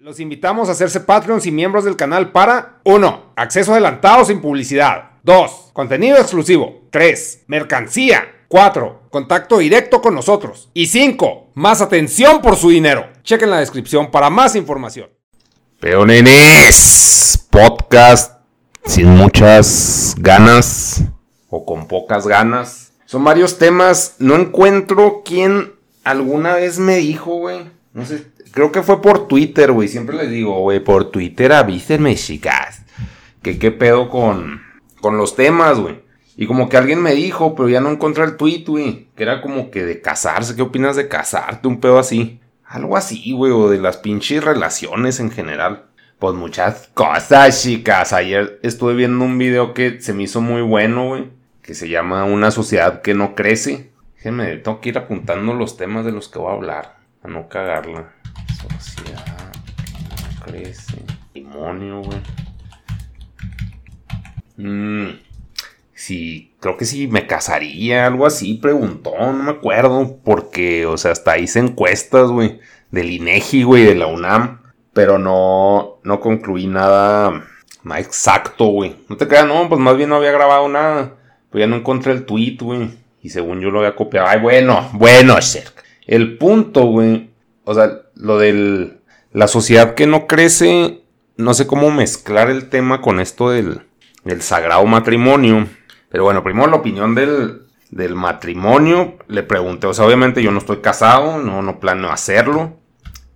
Los invitamos a hacerse Patreons y miembros del canal para 1. Acceso adelantado sin publicidad. 2. Contenido exclusivo. 3. Mercancía. 4. Contacto directo con nosotros. Y 5. Más atención por su dinero. Chequen la descripción para más información. Peonenes, podcast sin muchas ganas o con pocas ganas. Son varios temas. No encuentro quién alguna vez me dijo, güey. No sé, creo que fue por Twitter, güey. Siempre les digo, güey, por Twitter avísenme, chicas. Que qué pedo con, con los temas, güey. Y como que alguien me dijo, pero ya no encontré el tweet, güey. Que era como que de casarse. ¿Qué opinas de casarte? Un pedo así. Algo así, güey. O de las pinches relaciones en general. Pues muchas cosas, chicas. Ayer estuve viendo un video que se me hizo muy bueno, güey. Que se llama Una sociedad que no crece. Déjenme, tengo que ir apuntando los temas de los que voy a hablar. A no cagarla. Sociedad crece. Demonio, güey. Mmm. Sí, creo que sí me casaría, algo así, preguntó, no me acuerdo, porque, o sea, hasta hice encuestas, güey, del INEGI, güey, de la UNAM, pero no, no concluí nada más exacto, güey. No te creas, no, pues más bien no había grabado nada, pues ya no encontré el tweet, güey, y según yo lo había copiado. Ay, bueno, bueno, cerca. El punto, güey, o sea, lo del, la sociedad que no crece, no sé cómo mezclar el tema con esto del, del sagrado matrimonio. Pero bueno, primero la opinión del, del matrimonio. Le pregunté, o sea, obviamente yo no estoy casado, no, no planeo hacerlo.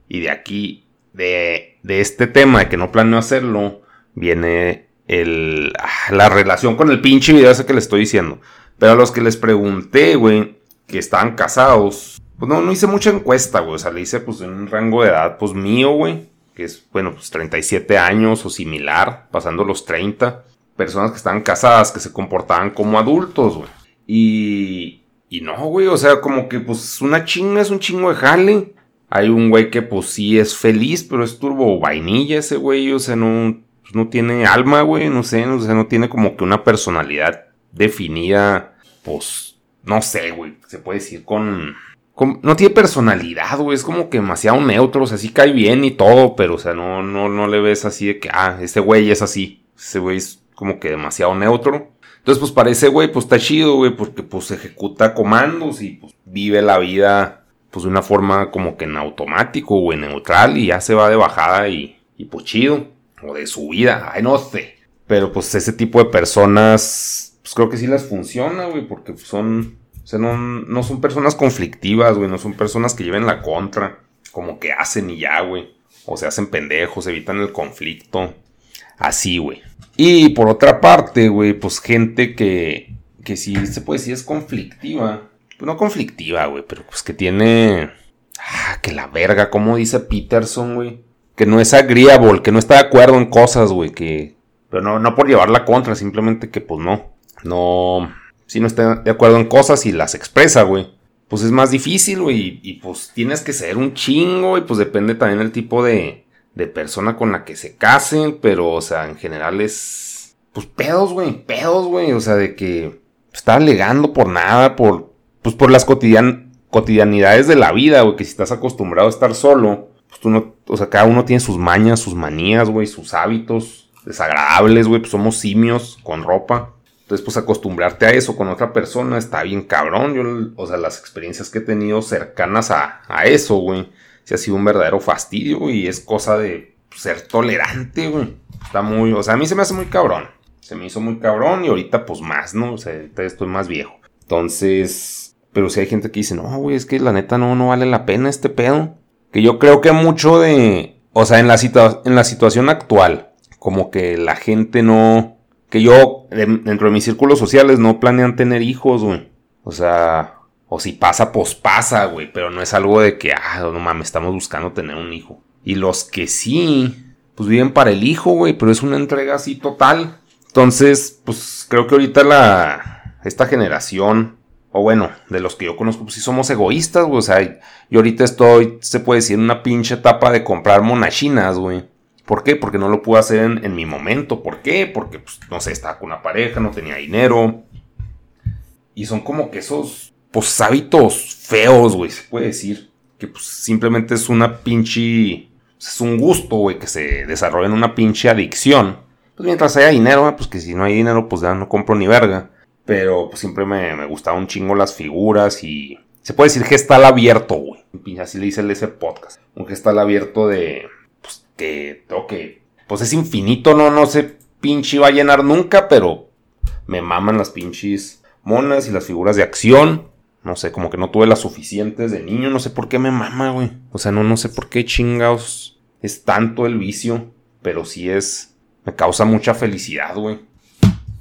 Y de aquí, de, de este tema de que no planeo hacerlo, viene el, ah, la relación con el pinche video ese que le estoy diciendo. Pero a los que les pregunté, güey, que estaban casados, pues no, no hice mucha encuesta, güey. O sea, le hice pues en un rango de edad, pues mío, güey. Que es, bueno, pues 37 años o similar, pasando los 30 personas que estaban casadas, que se comportaban como adultos, güey. Y, y no, güey, o sea, como que pues una chinga es un chingo de jale. Hay un güey que pues sí es feliz, pero es turbo vainilla ese güey, o sea, no, pues, no tiene alma, güey, no sé, o sea, no tiene como que una personalidad definida, pues, no sé, güey, se puede decir con... no tiene personalidad, güey, es como que demasiado neutro, o sea, sí cae bien y todo, pero, o sea, no, no, no le ves así de que, ah, este güey es así, ese güey es como que demasiado neutro. Entonces, pues para ese güey, pues está chido, güey, porque pues ejecuta comandos y pues vive la vida, pues de una forma como que en automático, güey, neutral y ya se va de bajada y, y pues chido. O de su vida, ay, no sé. Pero pues ese tipo de personas, pues creo que sí les funciona, güey, porque son, sea, no, son personas conflictivas, güey, no son personas que lleven la contra, como que hacen y ya, güey. O se hacen pendejos, evitan el conflicto. Así, güey. Y por otra parte, güey, pues gente que, que sí se puede decir es conflictiva. Pues no conflictiva, güey, pero pues que tiene... Ah, que la verga, como dice Peterson, güey. Que no es agreeable, que no está de acuerdo en cosas, güey, que... Pero no, no por llevarla contra, simplemente que pues no. No... Si no está de acuerdo en cosas y las expresa, güey. Pues es más difícil, güey. Y, pues tienes que ser un chingo, y pues depende también el tipo de de persona con la que se casen, pero, o sea, en general es, pues pedos, güey, pedos, güey, o sea, de que está alegando por nada, por, pues por las cotidian cotidianidades de la vida, güey, que si estás acostumbrado a estar solo, pues tú no, o sea, cada uno tiene sus mañas, sus manías, güey, sus hábitos desagradables, güey, pues somos simios con ropa. Entonces, pues acostumbrarte a eso con otra persona está bien cabrón. Yo, o sea, las experiencias que he tenido cercanas a, a eso, güey si ha sido un verdadero fastidio, y es cosa de ser tolerante, güey. Está muy, o sea, a mí se me hace muy cabrón. Se me hizo muy cabrón y ahorita pues más, ¿no? O sea, estoy más viejo. Entonces, pero si hay gente que dice, no, güey, es que la neta no, no vale la pena este pedo. Que yo creo que mucho de, o sea, en la, en la situación actual, como que la gente no, que yo, dentro de mis círculos sociales, no planean tener hijos, güey. O sea, o si pasa, pues pasa, güey. Pero no es algo de que, ah, no mames, estamos buscando tener un hijo. Y los que sí, pues viven para el hijo, güey. Pero es una entrega así total. Entonces, pues creo que ahorita la. Esta generación. O bueno, de los que yo conozco, pues sí somos egoístas, güey. O sea, yo ahorita estoy, se puede decir, en una pinche etapa de comprar monachinas, güey. ¿Por qué? Porque no lo pude hacer en, mi momento. ¿Por qué? Porque, pues, no sé, estaba con una pareja, no tenía dinero. Y son como que esos pues hábitos feos, güey, se puede decir. Que pues simplemente es una pinche... es un gusto, güey, que se desarrolle en una pinche adicción. Pues mientras haya dinero, pues que si no hay dinero, pues ya no compro ni verga. Pero pues siempre me, gustaban un chingo las figuras y... Se puede decir gestal abierto, güey. Así le dice el ese podcast. Un gestal abierto de... Que tengo que... Pues es infinito, no, no sé pinche va a llenar nunca, pero me maman las pinches monas y las figuras de acción. No sé, como que no tuve las suficientes de niño, no sé por qué me mama, güey. O sea, no, no sé por qué chingados es tanto el vicio, pero sí es, me causa mucha felicidad, güey.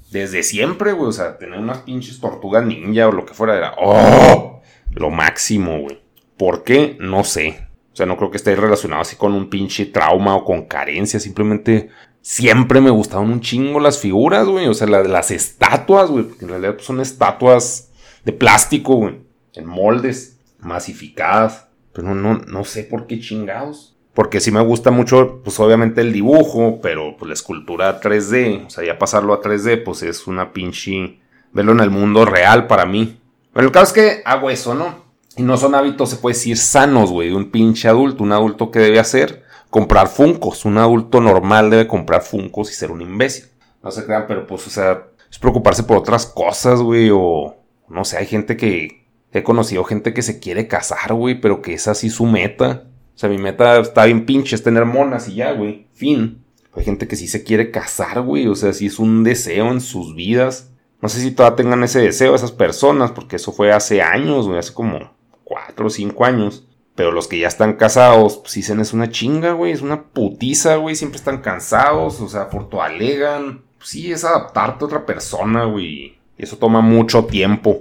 Desde siempre, güey, o sea, tener unas pinches tortugas ninja o lo que fuera era, oh, lo máximo, güey. ¿Por qué? No sé. O sea, no creo que esté relacionado así con un pinche trauma o con carencia, simplemente siempre me gustaban un chingo las figuras, güey. O sea, las estatuas, güey. Porque en realidad pues, son estatuas de plástico, güey. En moldes, masificadas. Pero no, no sé por qué chingados. Porque sí me gusta mucho, pues obviamente el dibujo, pero pues la escultura 3D. O sea, ya pasarlo a 3D, pues es una pinche... Verlo en el mundo real para mí. Pero el caso es que hago eso, ¿no? No son hábitos, se puede decir, sanos, güey, de un pinche adulto. Un adulto que debe hacer comprar funcos. Un adulto normal debe comprar funcos y ser un imbécil. No se crean, pero pues, o sea, es preocuparse por otras cosas, güey, o no sé, hay gente que he conocido gente que se quiere casar, güey, pero que es así su meta. O sea, mi meta está bien pinche, es tener monas y ya, güey. Fin. Hay gente que sí se quiere casar, güey. O sea, sí es un deseo en sus vidas. No sé si todavía tengan ese deseo esas personas, porque eso fue hace años, güey, hace como cuatro o cinco años. Pero los que ya están casados, pues dicen es una chinga, güey, es una putiza, güey, siempre están cansados, o sea, por tu alegan. Pues sí, es adaptarte a otra persona, güey. Eso toma mucho tiempo.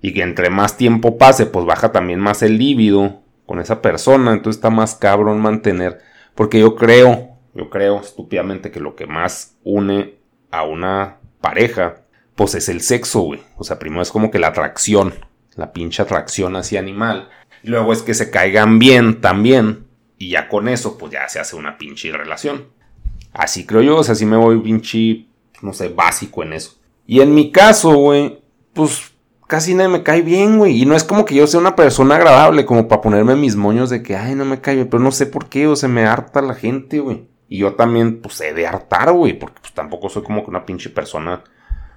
Y que entre más tiempo pase, pues baja también más el líbido con esa persona. Entonces está más cabrón mantener. Porque yo creo, yo creo estúpidamente que lo que más une a una pareja, pues es el sexo, güey. O sea, primero es como que la atracción, la pinche atracción hacia animal. Luego es que se caigan bien también. Y ya con eso, pues ya se hace una pinche relación. Así creo yo, o sea, así me voy pinche, no sé, básico en eso. Y en mi caso, güey, pues casi nadie me cae bien, güey. Y no es como que yo sea una persona agradable, como para ponerme mis moños de que, ay, no me cae bien. Pero no sé por qué, o sea, me harta la gente, güey. Y yo también, pues, he de hartar, güey. Porque pues tampoco soy como que una pinche persona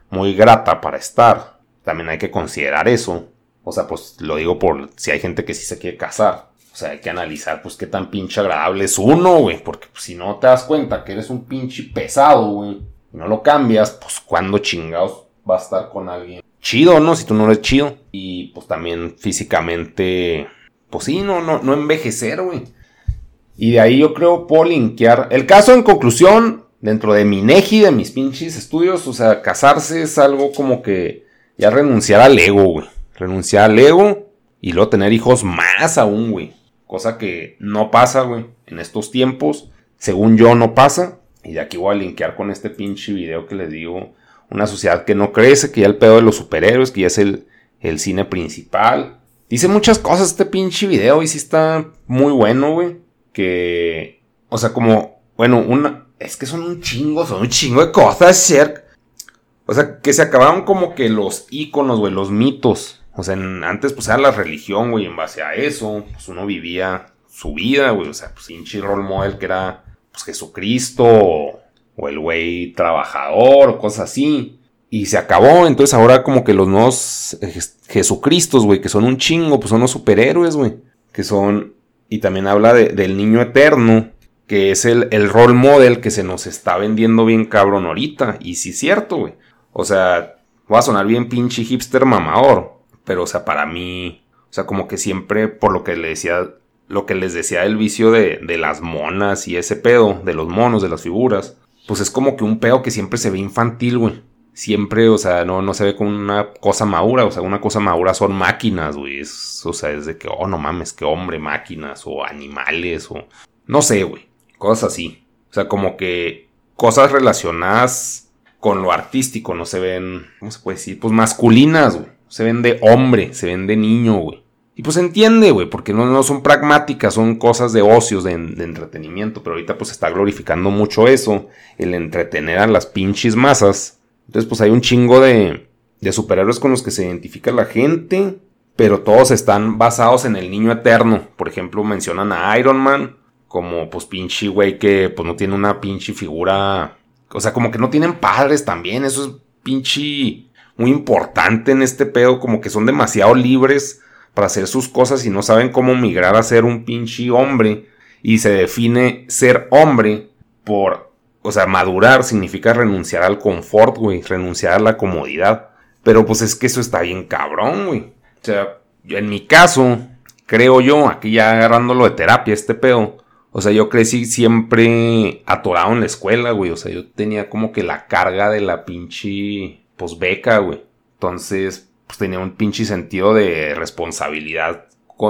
muy grata para estar. También hay que considerar eso. O sea, pues lo digo por si hay gente que sí se quiere casar. O sea, hay que analizar, pues, qué tan pinche agradable es uno, güey. Porque si no te das cuenta que eres un pinche pesado, güey, y no lo cambias, pues, ¿cuándo chingados va a estar con alguien chido, no? Si tú no eres chido. Y pues también físicamente, pues sí, no, no, no envejecer, güey. Y de ahí yo creo puedo linkear. El caso en conclusión, dentro de mi neji, de mis pinches estudios, o sea, casarse es algo como que ya renunciar al ego, güey renunciar al ego y luego tener hijos más aún, güey. Cosa que no pasa, güey, en estos tiempos. Según yo, no pasa. Y de aquí voy a linkear con este pinche video que les digo. Una sociedad que no crece, que ya el pedo de los superhéroes, que ya es el, el cine principal. Dice muchas cosas este pinche video y sí está muy bueno, güey. Que, o sea, como, bueno, una, es que son un chingo, son un chingo de cosas, cerca. O sea, que se acabaron como que los íconos, güey, los mitos. O sea, antes pues era la religión, güey, en base a eso, pues uno vivía su vida, güey, o sea, pues hinchi role model que era pues Jesucristo o, el güey trabajador cosas así. Y se acabó, entonces ahora como que los nuevos Jesucristos, güey, que son un chingo, pues son los superhéroes, güey, que son... Y también habla del niño eterno, que es el, el role model que se nos está vendiendo bien cabrón ahorita. Y sí cierto, güey. O sea, va a sonar bien pinche hipster mamador. Pero, o sea, para mí, o sea, como que siempre, por lo que le decía, lo que les decía el vicio de, de las monas y ese pedo, de los monos, de las figuras, pues es como que un pedo que siempre se ve infantil, güey. Siempre, o sea, no, no se ve como una cosa madura, o sea, una cosa madura son máquinas, güey. o sea, es de que, oh, no mames, que hombre, máquinas, o animales, o no sé, güey. Cosas así. O sea, como que cosas relacionadas con lo artístico no se ven, ¿cómo se puede decir? Pues masculinas, güey se ven de hombre, se ven de niño, güey. Y pues entiende, güey, porque no, no, son pragmáticas, son cosas de ocios, de, entretenimiento, pero ahorita pues está glorificando mucho eso, el entretener a las pinches masas. Entonces pues hay un chingo de, de superhéroes con los que se identifica la gente, pero todos están basados en el niño eterno. Por ejemplo, mencionan a Iron Man como pues pinche güey que pues no tiene una pinche figura, o sea, como que no tienen padres también, eso es pinche muy importante en este pedo, como que son demasiado libres para hacer sus cosas y no saben cómo migrar a ser un pinche hombre y se define ser hombre por, o sea, madurar significa renunciar al confort, güey, renunciar a la comodidad. Pero pues es que eso está bien cabrón, güey. O sea, en mi caso, creo yo, aquí ya agarrándolo de terapia, este pedo. O sea, yo crecí siempre atorado en la escuela, güey. O sea, yo tenía como que la carga de la pinche, pues, beca, güey. Entonces, pues tenía un pinche sentido de responsabilidad,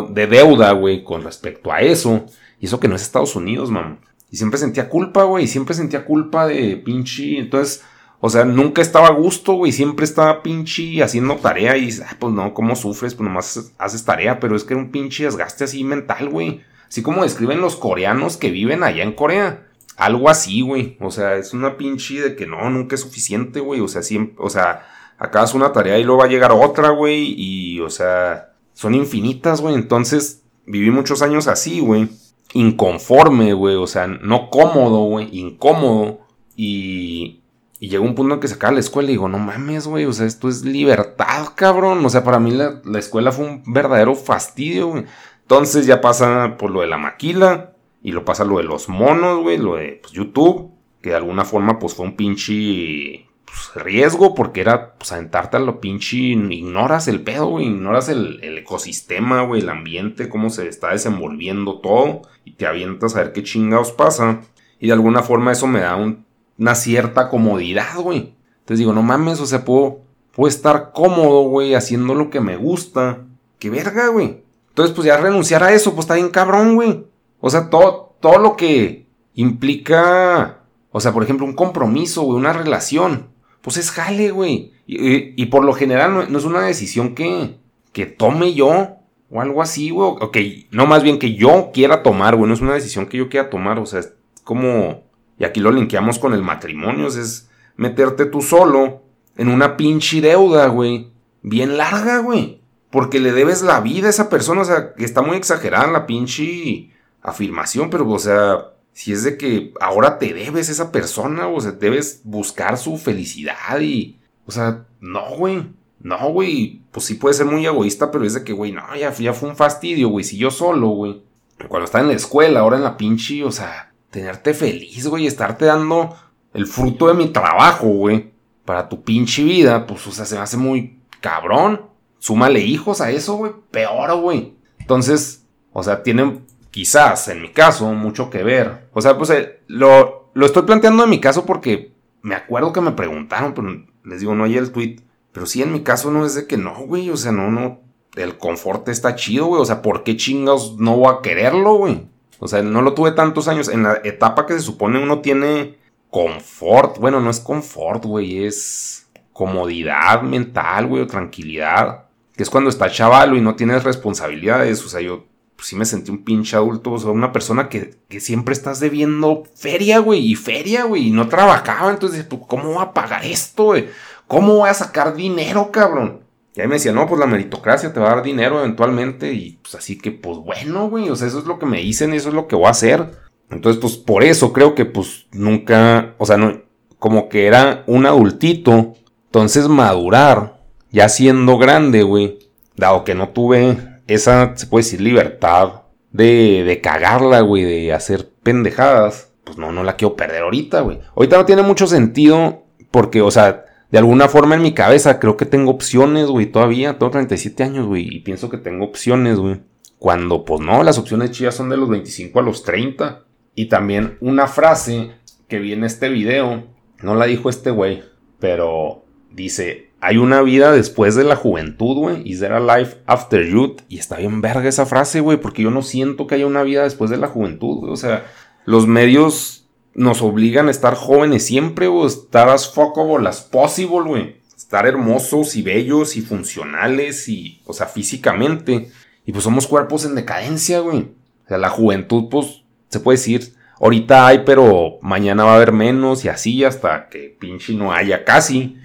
de deuda, güey, con respecto a eso. Y eso que no es Estados Unidos, mamá. Y siempre sentía culpa, güey. Siempre sentía culpa de pinche. Entonces, o sea, nunca estaba a gusto, güey. Siempre estaba pinche haciendo tarea y ah, pues no, ¿cómo sufres? Pues nomás haces tarea, pero es que era un pinche desgaste así mental, güey. Así como describen los coreanos que viven allá en Corea. Algo así, güey. O sea, es una pinche de que no, nunca es suficiente, güey. O sea, siempre, o sea, acabas una tarea y luego va a llegar otra, güey. Y, o sea, son infinitas, güey. Entonces, viví muchos años así, güey. Inconforme, güey. O sea, no cómodo, güey. Incómodo. Y, y llegó un punto en que se acaba la escuela y digo, no mames, güey, o sea, esto es libertad, cabrón. O sea, para mí la, escuela fue un verdadero fastidio, güey. Entonces ya pasa por lo de la maquila y lo pasa lo de los monos, güey, lo de pues, YouTube, que de alguna forma pues fue un pinche pues, riesgo porque era pues aventarte a lo pinche, ignoras el pedo, güey, ignoras el, el ecosistema, güey, el ambiente, cómo se está desenvolviendo todo y te avientas a ver qué chingados pasa. Y de alguna forma eso me da un una cierta comodidad, güey. Entonces digo, no mames, o sea, puedo, puedo estar cómodo, güey, haciendo lo que me gusta. Qué verga, güey. Entonces, pues ya renunciar a eso, pues está bien cabrón, güey. O sea, todo, todo lo que implica, o sea, por ejemplo, un compromiso, güey, una relación, pues es jale, güey. Y, por lo general no, es una decisión que, que tome yo o algo así, güey. Ok, no más bien que yo quiera tomar, güey, no es una decisión que yo quiera tomar, o sea, es como y aquí lo linkeamos con el matrimonio, es meterte tú solo en una pinche deuda, güey. Bien larga, güey. Porque le debes la vida a esa persona, o sea, que está muy exagerada la pinche afirmación, pero, o sea, si es de que ahora te debes esa persona, o sea, debes buscar su felicidad y, o sea, no, güey. No, güey, pues sí puede ser muy egoísta, pero es de que, güey, no, ya, ya fue un fastidio, güey. Si yo solo, güey. Cuando estaba en la escuela, ahora en la pinche, o sea, tenerte feliz, güey, estarte dando el fruto de mi trabajo, güey, para tu pinche vida, pues, o sea, se me hace muy cabrón. Súmale hijos a eso, güey, peor, güey. Entonces, o sea, tienen quizás, en mi caso, mucho que ver. O sea, pues eh, lo, lo estoy planteando en mi caso porque me acuerdo que me preguntaron, pero les digo, no hay el tweet. Pero sí, en mi caso no es de que no, güey, o sea, no, no, el confort está chido, güey. O sea, ¿por qué chingados no voy a quererlo, güey? O sea, no lo tuve tantos años. En la etapa que se supone uno tiene confort. Bueno, no es confort, güey. Es comodidad mental, güey, o tranquilidad. Que es cuando está chavalo y no tienes responsabilidades. O sea, yo pues, sí me sentí un pinche adulto. O sea, una persona que, que siempre estás debiendo feria, güey. Y feria, güey. Y no trabajaba. Entonces, pues, ¿cómo voy a pagar esto, güey? ¿Cómo voy a sacar dinero, cabrón? Y ahí me decía, no, pues la meritocracia te va a dar dinero eventualmente. Y pues así que, pues bueno, güey. O sea, eso es lo que me dicen eso es lo que voy a hacer. Entonces, pues por eso creo que pues nunca, o sea, no, como que era un adultito. Entonces madurar, ya siendo grande, güey. Dado que no tuve esa, se puede decir, libertad de, de cagarla, güey, de hacer pendejadas. Pues no, no la quiero perder ahorita, güey. Ahorita no tiene mucho sentido porque, o sea, de alguna forma en mi cabeza creo que tengo opciones, güey, todavía. Tengo 37 años, güey, y pienso que tengo opciones, güey. Cuando, pues no, las opciones chidas son de los 25 a los 30. Y también una frase que vi en este video, no la dijo este güey, pero dice, hay una vida después de la juventud, güey. Is there a life after youth? Y está bien verga esa frase, güey, porque yo no siento que haya una vida después de la juventud, güey. O sea, los medios nos obligan a estar jóvenes siempre, o estar as fuckable as possible, güey. Estar hermosos y bellos y funcionales y, o sea, físicamente. Y pues somos cuerpos en decadencia, güey. O sea, la juventud, pues, se puede decir, ahorita hay, pero mañana va a haber menos y así hasta que pinche no haya casi.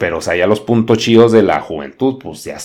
Pero, o sea, ya los puntos chidos de la juventud, pues ya,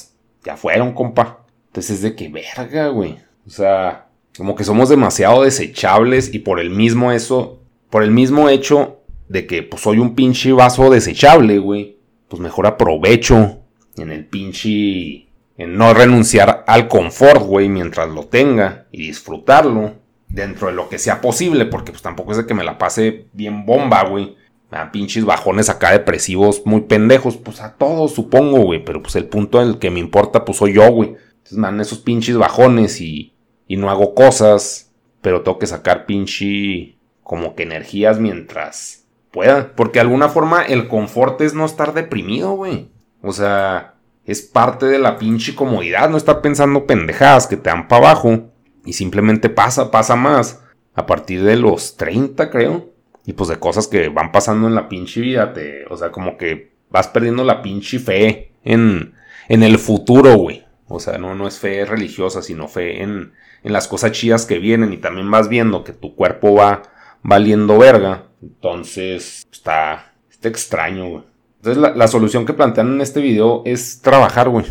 ya fueron, compa. Entonces es de que verga, güey. O sea, como que somos demasiado desechables y por el mismo eso, por el mismo hecho de que pues soy un pinche vaso desechable, güey, pues mejor aprovecho en el pinche, en no renunciar al confort, güey, mientras lo tenga y disfrutarlo dentro de lo que sea posible, porque pues tampoco es de que me la pase bien bomba, güey. A pinches bajones acá depresivos muy pendejos, pues a todos supongo, güey, pero pues el punto en el que me importa pues soy yo, güey. Entonces man, esos pinches bajones y, y no hago cosas, pero tengo que sacar pinche como que energías mientras pueda, porque de alguna forma el confort es no estar deprimido, güey. O sea, es parte de la pinche comodidad, no estar pensando pendejadas que te dan para abajo y simplemente pasa, pasa más. A partir de los 30, creo. Y pues de cosas que van pasando en la pinche vida. Te, o sea, como que vas perdiendo la pinche fe en, en el futuro, güey. O sea, no, no es fe religiosa, sino fe en, en las cosas chidas que vienen. Y también vas viendo que tu cuerpo va valiendo verga. Entonces, está, está extraño, güey. Entonces, la, la solución que plantean en este video es trabajar, güey.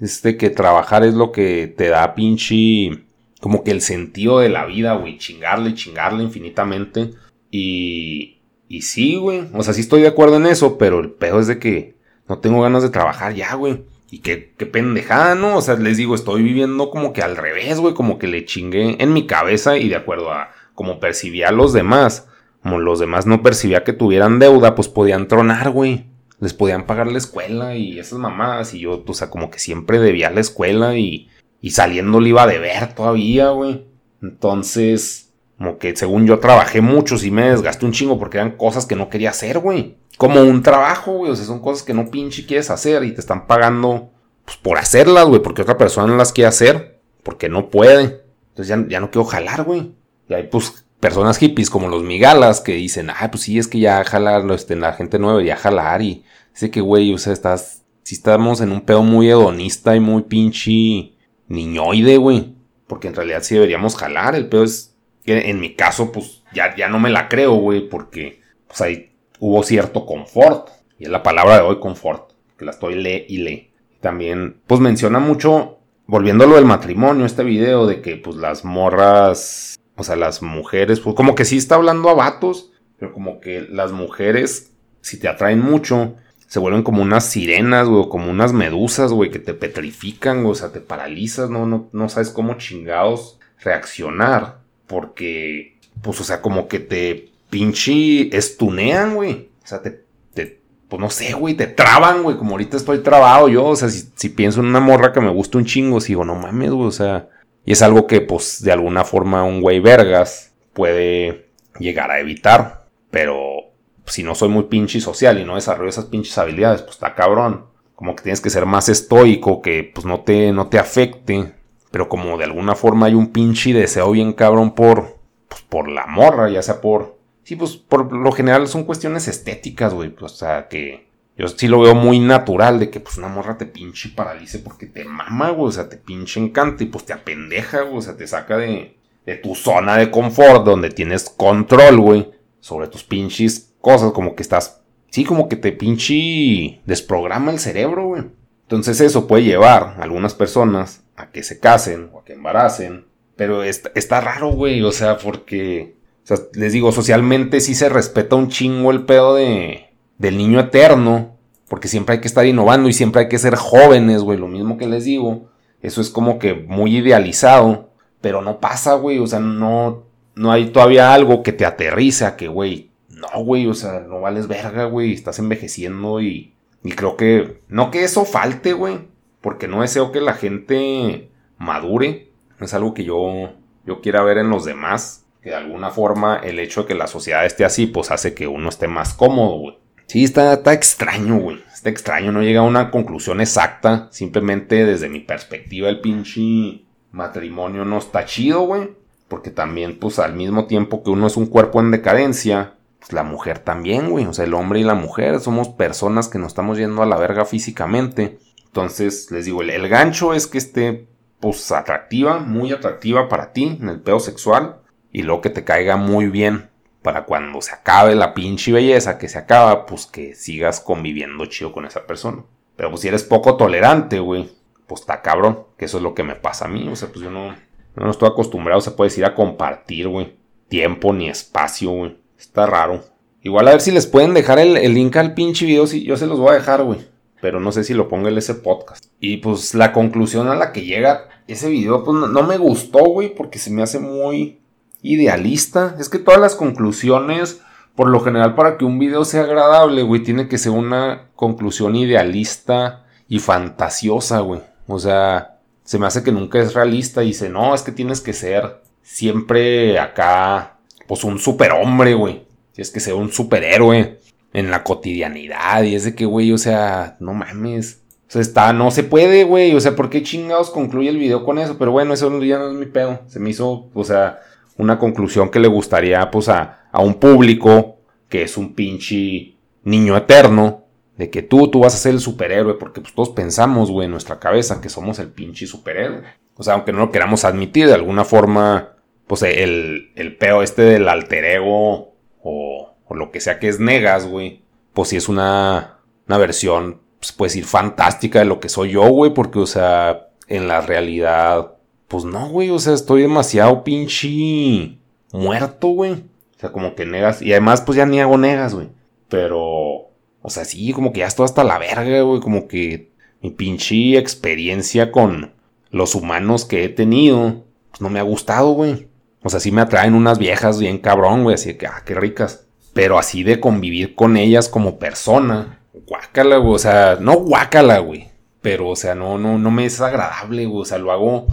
Este que trabajar es lo que te da pinche como que el sentido de la vida, güey, chingarle, chingarle infinitamente. Y, y sí, güey, o sea, sí estoy de acuerdo en eso, pero el pedo es de que no tengo ganas de trabajar ya, güey. Y qué, qué pendejada, ¿no? O sea, les digo, estoy viviendo como que al revés, güey, como que le chingué en mi cabeza y de acuerdo a como percibía a los demás. Como los demás no percibía que tuvieran deuda, pues podían tronar, güey. Les podían pagar la escuela y esas mamadas. Y yo, o sea, como que siempre debía la escuela y y saliendo le iba a deber todavía, güey. Entonces, como que según yo trabajé mucho, sí me desgasté un chingo porque eran cosas que no quería hacer, güey. Como un trabajo, güey. O sea, son cosas que no pinche quieres hacer y te están pagando pues, por hacerlas, güey. Porque otra persona no las quiere hacer. Porque no puede. Entonces ya, ya no quiero jalar, güey. Y hay pues personas hippies como los migalas que dicen, ah, pues sí, es que ya jalar, este, la gente nueva ya jalar. Y dice que, güey, o sea, estás, si estamos en un pedo muy hedonista y muy pinche niñoide, güey. Porque en realidad sí deberíamos jalar. El peor es en mi caso, pues ya, ya no me la creo, güey. Porque pues ahí hubo cierto confort. Y es la palabra de hoy, confort. Que la estoy le y le. También, pues menciona mucho, volviéndolo del matrimonio, este video de que pues las morras, o sea, las mujeres, pues como que sí está hablando a vatos, pero como que las mujeres, si te atraen mucho, se vuelven como unas sirenas, güey, o como unas medusas, güey, que te petrifican, o sea, te paralizas, ¿no? No, no sabes cómo chingados reaccionar, porque, pues, o sea, como que te pinche estunean, güey, o sea, te, te pues no sé, güey, te traban, güey, como ahorita estoy trabado yo, o sea, si, pienso en una morra que me gusta un chingo, digo, no mames, güey, o sea, y es algo que, pues, de alguna forma un güey vergas puede llegar a evitar, pero si no soy muy pinche social y no desarrollo esas pinches habilidades, pues está cabrón. Como que tienes que ser más estoico, que pues no te, no te afecte. Pero como de alguna forma hay un pinche deseo bien cabrón por, pues, por la morra, ya sea por... Sí, pues por lo general son cuestiones estéticas, güey. Pues, o sea, que yo sí lo veo muy natural de que pues una morra te pinche paralice porque te mama, güey. O sea, te pinche encanta y pues te apendeja, güey. O sea, te saca de, de tu zona de confort donde tienes control, güey. Sobre tus pinches cosas, como que estás, sí, como que te pinche desprograma el cerebro, güey. Entonces eso puede llevar a algunas personas a que se casen o a que embaracen. Pero está, raro, güey, o sea, porque, o sea, les digo, socialmente sí se respeta un chingo el pedo de, del niño eterno. Porque siempre hay que estar innovando y siempre hay que ser jóvenes, güey. Lo mismo que les digo. Eso es como que muy idealizado. Pero no pasa, güey. O sea, no, no hay todavía algo que te aterriza. Que, güey, no, güey, o sea, no vales verga, güey, estás envejeciendo y, y creo que, no que eso falte, güey, porque no deseo que la gente madure, es algo que yo, yo quiera ver en los demás, que de alguna forma el hecho de que la sociedad esté así, pues hace que uno esté más cómodo, güey. Sí, está, está extraño, güey. Está extraño, no llega a una conclusión exacta. Simplemente desde mi perspectiva, el pinche matrimonio no está chido, güey. Porque también, pues al mismo tiempo que uno es un cuerpo en decadencia, pues, la mujer también, güey. O sea, el hombre y la mujer somos personas que nos estamos yendo a la verga físicamente. Entonces, les digo, el, gancho es que esté, pues, atractiva, muy atractiva para ti en el pedo sexual. Y luego que te caiga muy bien para cuando se acabe la pinche belleza que se acaba, pues que sigas conviviendo chido con esa persona. Pero pues si eres poco tolerante, güey, pues está cabrón, que eso es lo que me pasa a mí. O sea, pues yo no, No estoy acostumbrado, se puede decir, a compartir, güey. Tiempo ni espacio, güey. Está raro. Igual a ver si les pueden dejar el, link al pinche video. Si yo se los voy a dejar, güey. Pero no sé si lo ponga en ese podcast. Y pues la conclusión a la que llega ese video, pues no, no me gustó, güey. Porque se me hace muy idealista. Es que todas las conclusiones, por lo general, para que un video sea agradable, güey, tiene que ser una conclusión idealista y fantasiosa, güey. O sea, se me hace que nunca es realista y dice, no, es que tienes que ser siempre acá, pues un superhombre, güey. Tienes que ser un superhéroe en la cotidianidad y es de que, güey, o sea, no mames. O sea, está, no se puede, güey. O sea, ¿por qué chingados concluye el video con eso? Pero bueno, eso ya no es mi pedo. Se me hizo, o sea, una conclusión que le gustaría, pues, a, a un público que es un pinche niño eterno de que tú, tú vas a ser el superhéroe, porque pues todos pensamos, güey, en nuestra cabeza que somos el pinche superhéroe. O sea, aunque no lo queramos admitir, de alguna forma, pues el, el peo este del alter ego o, o lo que sea que es negas, güey, pues sí es una, una versión, pues puedes decir, fantástica de lo que soy yo, güey, porque, o sea, en la realidad, pues no, güey, o sea, estoy demasiado pinche muerto, güey. O sea, como que negas, y además, pues ya ni hago negas, güey. Pero o sea, sí, como que ya estoy hasta la verga, güey. Como que mi pinche experiencia con los humanos que he tenido, pues no me ha gustado, güey. O sea, sí me atraen unas viejas bien cabrón, güey. Así que, ah, qué ricas. Pero así de convivir con ellas como persona. Guácala, güey. O sea, no guácala, güey. Pero, o sea, no, no, no me es agradable, güey. O sea, lo hago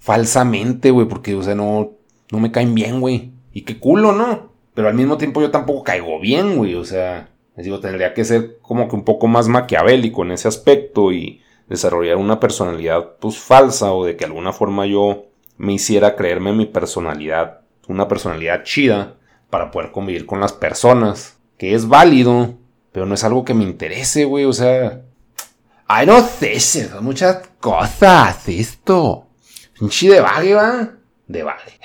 falsamente, güey. Porque, o sea, no, no me caen bien, güey. Y qué culo, ¿no? Pero al mismo tiempo yo tampoco caigo bien, güey. O sea, les digo, tendría que ser como que un poco más maquiavélico en ese aspecto y desarrollar una personalidad pues falsa o de que alguna forma yo me hiciera creerme mi personalidad, una personalidad chida para poder convivir con las personas, que es válido, pero no es algo que me interese, güey, o sea, ay, no sé, son muchas cosas esto. Pinche debague, va. Debague.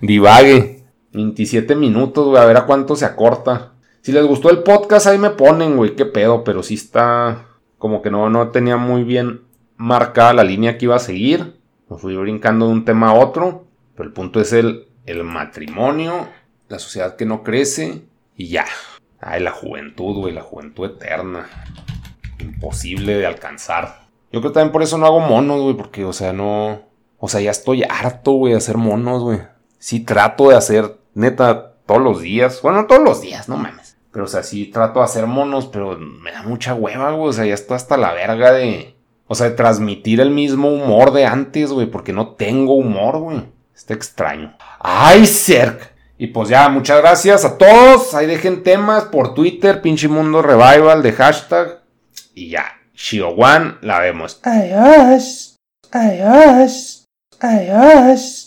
Divague. 27 minutos, güey, a ver a cuánto se acorta. Si les gustó el podcast, ahí me ponen, güey, qué pedo, pero sí está como que no, no tenía muy bien marcada la línea que iba a seguir. Me fui brincando de un tema a otro, pero el punto es el, el matrimonio, la sociedad que no crece y ya. Ay, la juventud, güey, la juventud eterna. Imposible de alcanzar. Yo creo que también por eso no hago monos, güey, porque, o sea, no... O sea, ya estoy harto, güey, de hacer monos, güey. Sí trato de hacer, neta, todos los días. Bueno, todos los días, no mames. Pero, o sea, sí trato de hacer monos, pero me da mucha hueva, güey. O sea, ya estoy hasta la verga de. O sea, de transmitir el mismo humor de antes, güey. Porque no tengo humor, güey. Está extraño. ¡Ay, Cerc! Y pues ya, muchas gracias a todos. Ahí dejen temas por Twitter, pinche mundo revival de hashtag. Y ya, Shio la vemos. Adiós. Adiós. Adiós.